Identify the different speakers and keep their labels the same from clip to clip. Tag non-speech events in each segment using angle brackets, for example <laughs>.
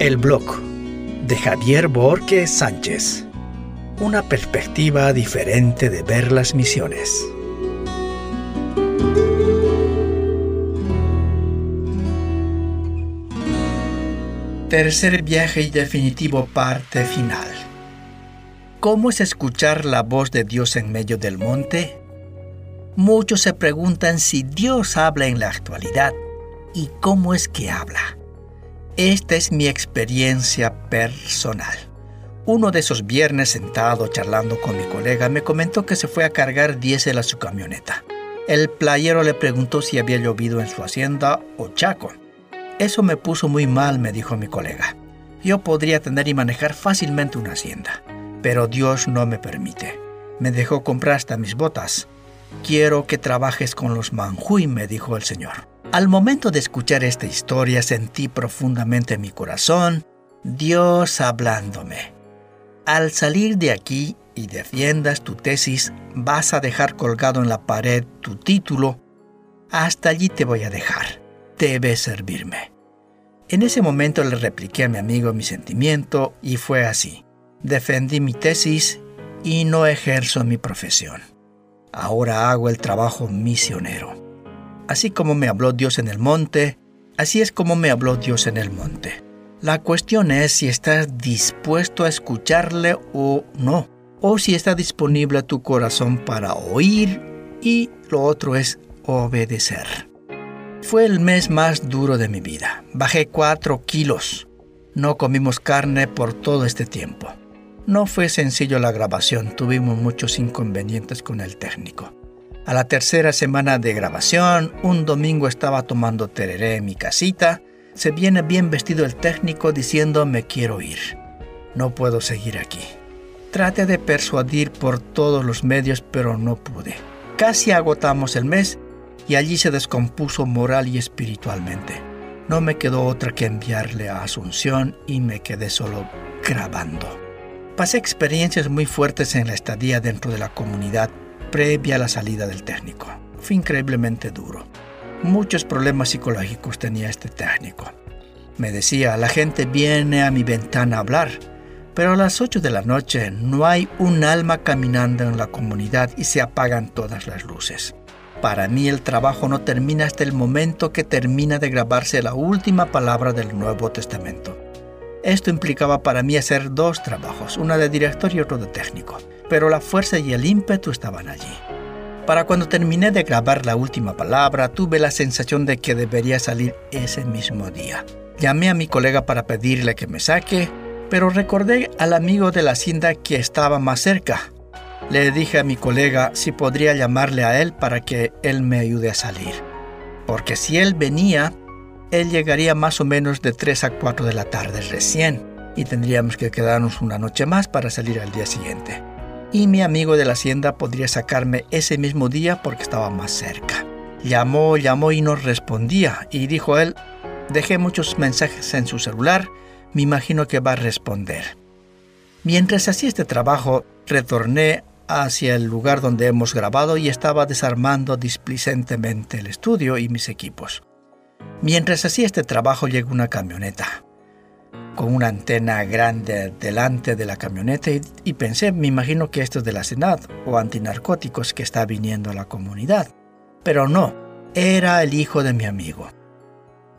Speaker 1: El blog de Javier Borges Sánchez. Una perspectiva diferente de ver las misiones. Tercer viaje y definitivo parte final. ¿Cómo es escuchar la voz de Dios en medio del monte? Muchos se preguntan si Dios habla en la actualidad y cómo es que habla. Esta es mi experiencia personal. Uno de esos viernes sentado charlando con mi colega me comentó que se fue a cargar diésel a su camioneta. El playero le preguntó si había llovido en su hacienda o chaco. Eso me puso muy mal, me dijo mi colega. Yo podría tener y manejar fácilmente una hacienda, pero Dios no me permite. Me dejó comprar hasta mis botas. Quiero que trabajes con los manjuy, me dijo el Señor. Al momento de escuchar esta historia sentí profundamente en mi corazón Dios hablándome. Al salir de aquí y defiendas tu tesis, vas a dejar colgado en la pared tu título. Hasta allí te voy a dejar. Debes servirme. En ese momento le repliqué a mi amigo mi sentimiento y fue así. Defendí mi tesis y no ejerzo mi profesión. Ahora hago el trabajo misionero. Así como me habló Dios en el monte, así es como me habló Dios en el monte. La cuestión es si estás dispuesto a escucharle o no, o si está disponible tu corazón para oír y lo otro es obedecer. Fue el mes más duro de mi vida. Bajé 4 kilos. No comimos carne por todo este tiempo. No fue sencillo la grabación, tuvimos muchos inconvenientes con el técnico. A la tercera semana de grabación, un domingo estaba tomando tereré en mi casita, se viene bien vestido el técnico diciendo me quiero ir. No puedo seguir aquí. Traté de persuadir por todos los medios, pero no pude. Casi agotamos el mes y allí se descompuso moral y espiritualmente. No me quedó otra que enviarle a Asunción y me quedé solo grabando. Pasé experiencias muy fuertes en la estadía dentro de la comunidad previa a la salida del técnico. Fue increíblemente duro. Muchos problemas psicológicos tenía este técnico. Me decía, la gente viene a mi ventana a hablar, pero a las 8 de la noche no hay un alma caminando en la comunidad y se apagan todas las luces. Para mí el trabajo no termina hasta el momento que termina de grabarse la última palabra del Nuevo Testamento. Esto implicaba para mí hacer dos trabajos, una de director y otro de técnico, pero la fuerza y el ímpetu estaban allí. Para cuando terminé de grabar la última palabra, tuve la sensación de que debería salir ese mismo día. Llamé a mi colega para pedirle que me saque, pero recordé al amigo de la hacienda que estaba más cerca. Le dije a mi colega si podría llamarle a él para que él me ayude a salir. Porque si él venía, él llegaría más o menos de 3 a 4 de la tarde recién y tendríamos que quedarnos una noche más para salir al día siguiente. Y mi amigo de la hacienda podría sacarme ese mismo día porque estaba más cerca. Llamó, llamó y no respondía y dijo él, dejé muchos mensajes en su celular, me imagino que va a responder. Mientras hacía este trabajo, retorné hacia el lugar donde hemos grabado y estaba desarmando displicentemente el estudio y mis equipos. Mientras hacía este trabajo llegó una camioneta con una antena grande delante de la camioneta y, pensé, me imagino que esto es de la Senat o antinarcóticos que está viniendo a la comunidad. Pero no, era el hijo de mi amigo.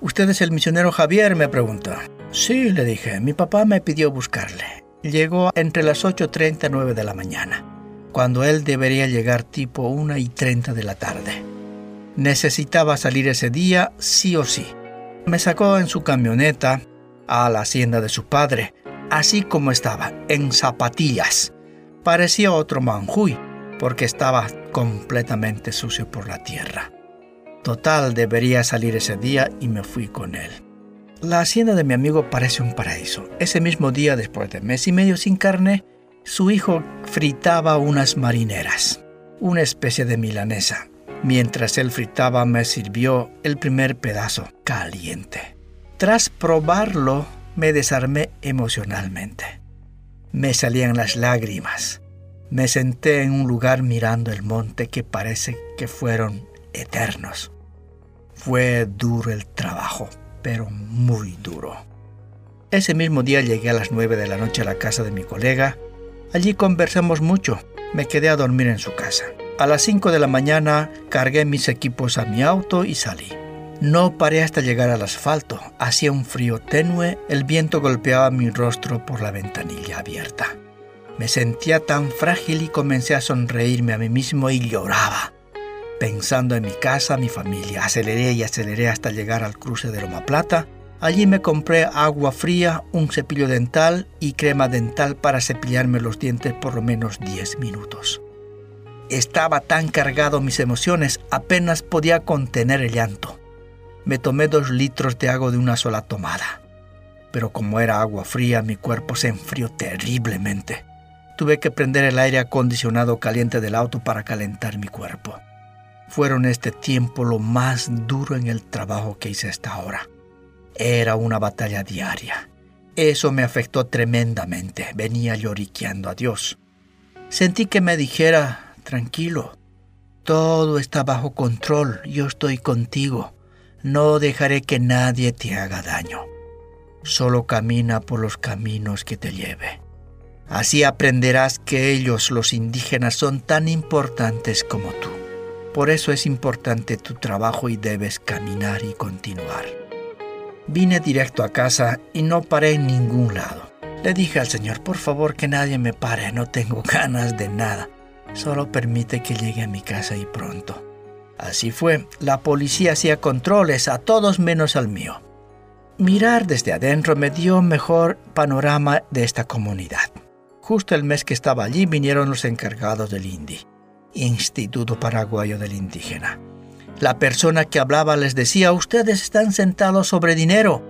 Speaker 1: ¿Usted es el misionero Javier? me preguntó. Sí, le dije, mi papá me pidió buscarle. Llegó entre las 8.30 y 9 de la mañana, cuando él debería llegar tipo 1 y 30 de la tarde. Necesitaba salir ese día sí o sí. Me sacó en su camioneta a la hacienda de su padre, así como estaba, en zapatillas. Parecía otro manjuy, porque estaba completamente sucio por la tierra. Total, debería salir ese día y me fui con él. La hacienda de mi amigo parece un paraíso. Ese mismo día, después de mes y medio sin carne, su hijo fritaba unas marineras, una especie de milanesa. Mientras él fritaba me sirvió el primer pedazo caliente. Tras probarlo me desarmé emocionalmente. Me salían las lágrimas. Me senté en un lugar mirando el monte que parece que fueron eternos. Fue duro el trabajo, pero muy duro. Ese mismo día llegué a las 9 de la noche a la casa de mi colega. Allí conversamos mucho. Me quedé a dormir en su casa. A las 5 de la mañana cargué mis equipos a mi auto y salí. No paré hasta llegar al asfalto. Hacía un frío tenue, el viento golpeaba mi rostro por la ventanilla abierta. Me sentía tan frágil y comencé a sonreírme a mí mismo y lloraba. Pensando en mi casa, mi familia, aceleré y aceleré hasta llegar al cruce de Loma Plata. Allí me compré agua fría, un cepillo dental y crema dental para cepillarme los dientes por lo menos 10 minutos. Estaba tan cargado mis emociones, apenas podía contener el llanto. Me tomé dos litros de agua de una sola tomada. Pero como era agua fría, mi cuerpo se enfrió terriblemente. Tuve que prender el aire acondicionado caliente del auto para calentar mi cuerpo fueron este tiempo lo más duro en el trabajo que hice hasta ahora. Era una batalla diaria. Eso me afectó tremendamente. Venía lloriqueando a Dios. Sentí que me dijera, tranquilo, todo está bajo control, yo estoy contigo. No dejaré que nadie te haga daño. Solo camina por los caminos que te lleve. Así aprenderás que ellos, los indígenas, son tan importantes como tú. Por eso es importante tu trabajo y debes caminar y continuar. Vine directo a casa y no paré en ningún lado. Le dije al Señor, por favor que nadie me pare, no tengo <laughs> ganas de nada. Solo permite que llegue a mi casa y pronto. Así fue, la policía hacía controles a todos menos al mío. Mirar desde adentro me dio mejor panorama de esta comunidad. Justo el mes que estaba allí vinieron los encargados del INDI. Instituto Paraguayo del Indígena. La persona que hablaba les decía, ustedes están sentados sobre dinero.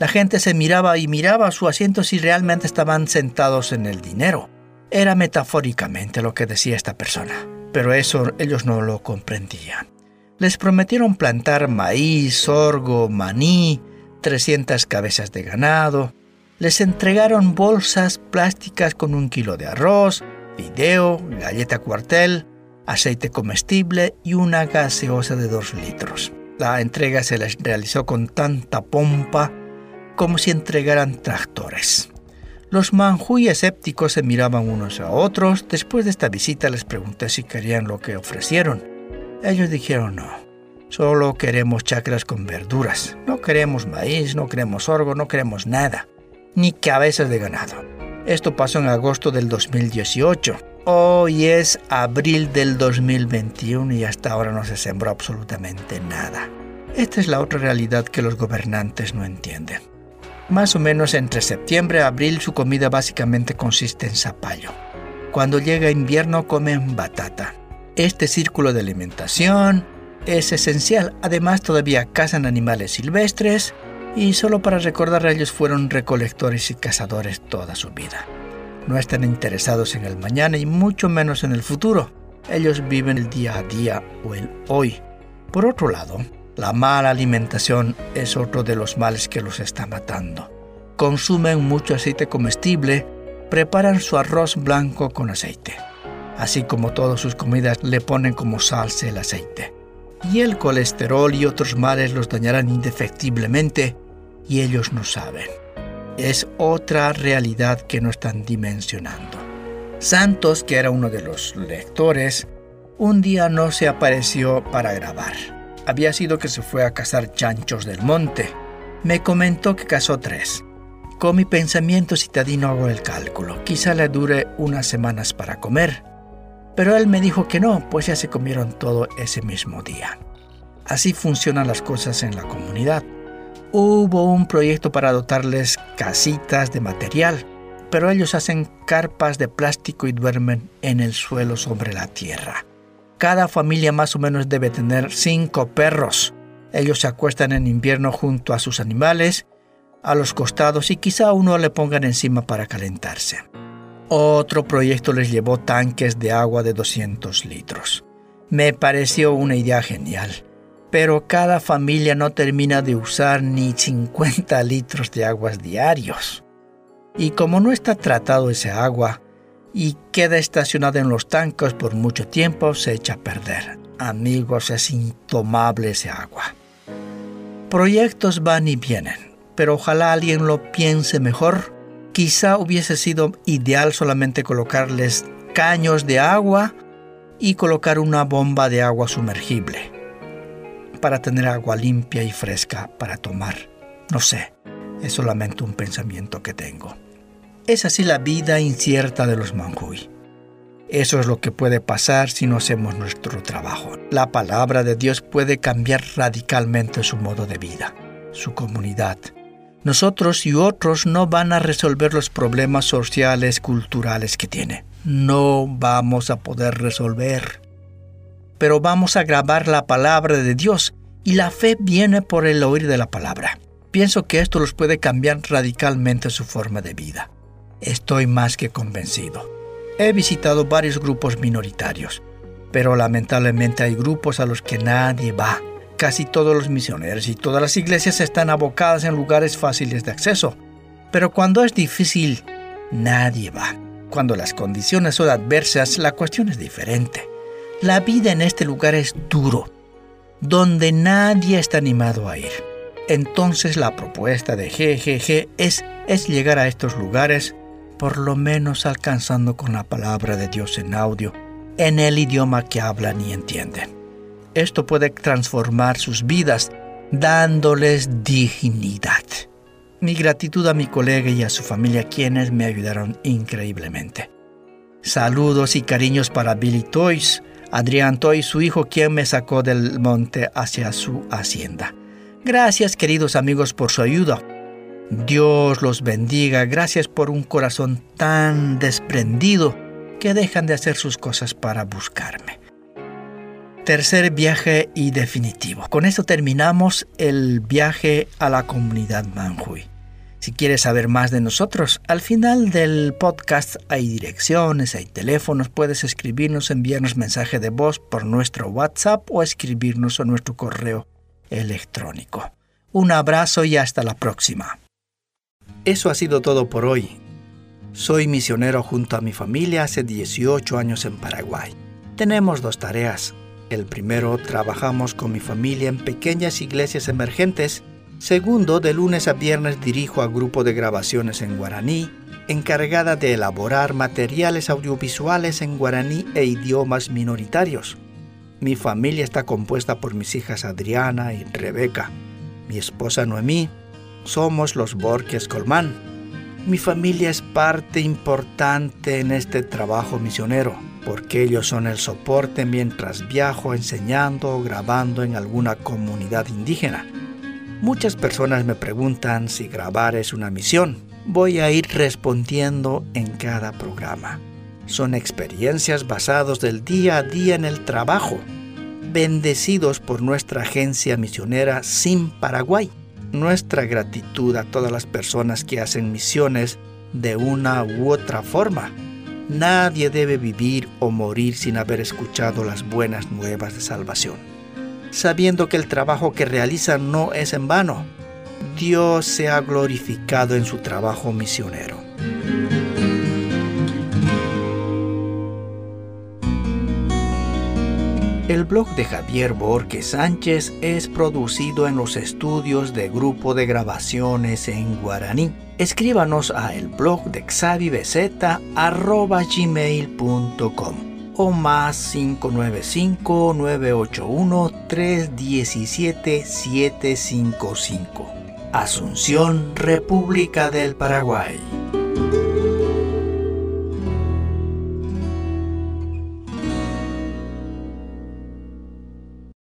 Speaker 1: La gente se miraba y miraba a su asiento si realmente estaban sentados en el dinero. Era metafóricamente lo que decía esta persona, pero eso ellos no lo comprendían. Les prometieron plantar maíz, sorgo, maní, 300 cabezas de ganado. Les entregaron bolsas plásticas con un kilo de arroz, video, galleta cuartel, aceite comestible y una gaseosa de 2 litros. La entrega se les realizó con tanta pompa como si entregaran tractores. Los manjuy escépticos se miraban unos a otros. Después de esta visita les pregunté si querían lo que ofrecieron. Ellos dijeron no. Solo queremos chacras con verduras. No queremos maíz, no queremos sorgo, no queremos nada. Ni cabezas de ganado. Esto pasó en agosto del 2018. Hoy es abril del 2021 y hasta ahora no se sembró absolutamente nada. Esta es la otra realidad que los gobernantes no entienden. Más o menos entre septiembre y abril su comida básicamente consiste en zapallo. Cuando llega invierno comen batata. Este círculo de alimentación es esencial. Además todavía cazan animales silvestres y solo para recordar ellos fueron recolectores y cazadores toda su vida no están interesados en el mañana y mucho menos en el futuro. Ellos viven el día a día o el hoy. Por otro lado, la mala alimentación es otro de los males que los está matando. Consumen mucho aceite comestible, preparan su arroz blanco con aceite. Así como todas sus comidas le ponen como salsa el aceite. Y el colesterol y otros males los dañarán indefectiblemente y ellos no saben es otra realidad que no están dimensionando. Santos, que era uno de los lectores, un día no se apareció para grabar. Había sido que se fue a cazar chanchos del monte. Me comentó que cazó tres. Con mi pensamiento citadino hago el cálculo. Quizá le dure unas semanas para comer. Pero él me dijo que no, pues ya se comieron todo ese mismo día. Así funcionan las cosas en la comunidad. Hubo un proyecto para dotarles casitas de material, pero ellos hacen carpas de plástico y duermen en el suelo sobre la tierra. Cada familia más o menos debe tener cinco perros. Ellos se acuestan en invierno junto a sus animales, a los costados y quizá uno le pongan encima para calentarse. Otro proyecto les llevó tanques de agua de 200 litros. Me pareció una idea genial pero cada familia no termina de usar ni 50 litros de aguas diarios. Y como no está tratado ese agua y queda estacionada en los tanques por mucho tiempo, se echa a perder. Amigos, es intomable ese agua. Proyectos van y vienen, pero ojalá alguien lo piense mejor. Quizá hubiese sido ideal solamente colocarles caños de agua y colocar una bomba de agua sumergible para tener agua limpia y fresca para tomar. No sé, es solamente un pensamiento que tengo. Es así la vida incierta de los manjui. Eso es lo que puede pasar si no hacemos nuestro trabajo. La palabra de Dios puede cambiar radicalmente su modo de vida, su comunidad. Nosotros y otros no van a resolver los problemas sociales, culturales que tiene. No vamos a poder resolver. Pero vamos a grabar la palabra de Dios y la fe viene por el oír de la palabra. Pienso que esto los puede cambiar radicalmente su forma de vida. Estoy más que convencido. He visitado varios grupos minoritarios, pero lamentablemente hay grupos a los que nadie va. Casi todos los misioneros y todas las iglesias están abocadas en lugares fáciles de acceso, pero cuando es difícil, nadie va. Cuando las condiciones son adversas, la cuestión es diferente. La vida en este lugar es duro, donde nadie está animado a ir. Entonces la propuesta de GGG es, es llegar a estos lugares por lo menos alcanzando con la palabra de Dios en audio, en el idioma que hablan y entienden. Esto puede transformar sus vidas, dándoles dignidad. Mi gratitud a mi colega y a su familia, quienes me ayudaron increíblemente. Saludos y cariños para Billy Toys, Adrián Toys, su hijo, quien me sacó del monte hacia su hacienda. Gracias, queridos amigos, por su ayuda. Dios los bendiga. Gracias por un corazón tan desprendido que dejan de hacer sus cosas para buscarme. Tercer viaje y definitivo. Con esto terminamos el viaje a la comunidad Manjui. Si quieres saber más de nosotros, al final del podcast hay direcciones, hay teléfonos, puedes escribirnos, enviarnos mensaje de voz por nuestro WhatsApp o escribirnos a nuestro correo electrónico. Un abrazo y hasta la próxima. Eso ha sido todo por hoy. Soy misionero junto a mi familia hace 18 años en Paraguay. Tenemos dos tareas. El primero, trabajamos con mi familia en pequeñas iglesias emergentes. Segundo, de lunes a viernes dirijo a grupo de grabaciones en guaraní, encargada de elaborar materiales audiovisuales en guaraní e idiomas minoritarios. Mi familia está compuesta por mis hijas Adriana y Rebeca, mi esposa Noemí, somos los Borges Colmán. Mi familia es parte importante en este trabajo misionero, porque ellos son el soporte mientras viajo enseñando o grabando en alguna comunidad indígena. Muchas personas me preguntan si grabar es una misión. Voy a ir respondiendo en cada programa. Son experiencias basadas del día a día en el trabajo, bendecidos por nuestra agencia misionera Sin Paraguay nuestra gratitud a todas las personas que hacen misiones de una u otra forma. Nadie debe vivir o morir sin haber escuchado las buenas nuevas de salvación, sabiendo que el trabajo que realizan no es en vano. Dios se ha glorificado en su trabajo misionero. El blog de Javier Borges Sánchez es producido en los estudios de Grupo de Grabaciones en Guaraní. Escríbanos a el blog de xavibz.gmail.com o más 595-981-317-755. Asunción, República del Paraguay.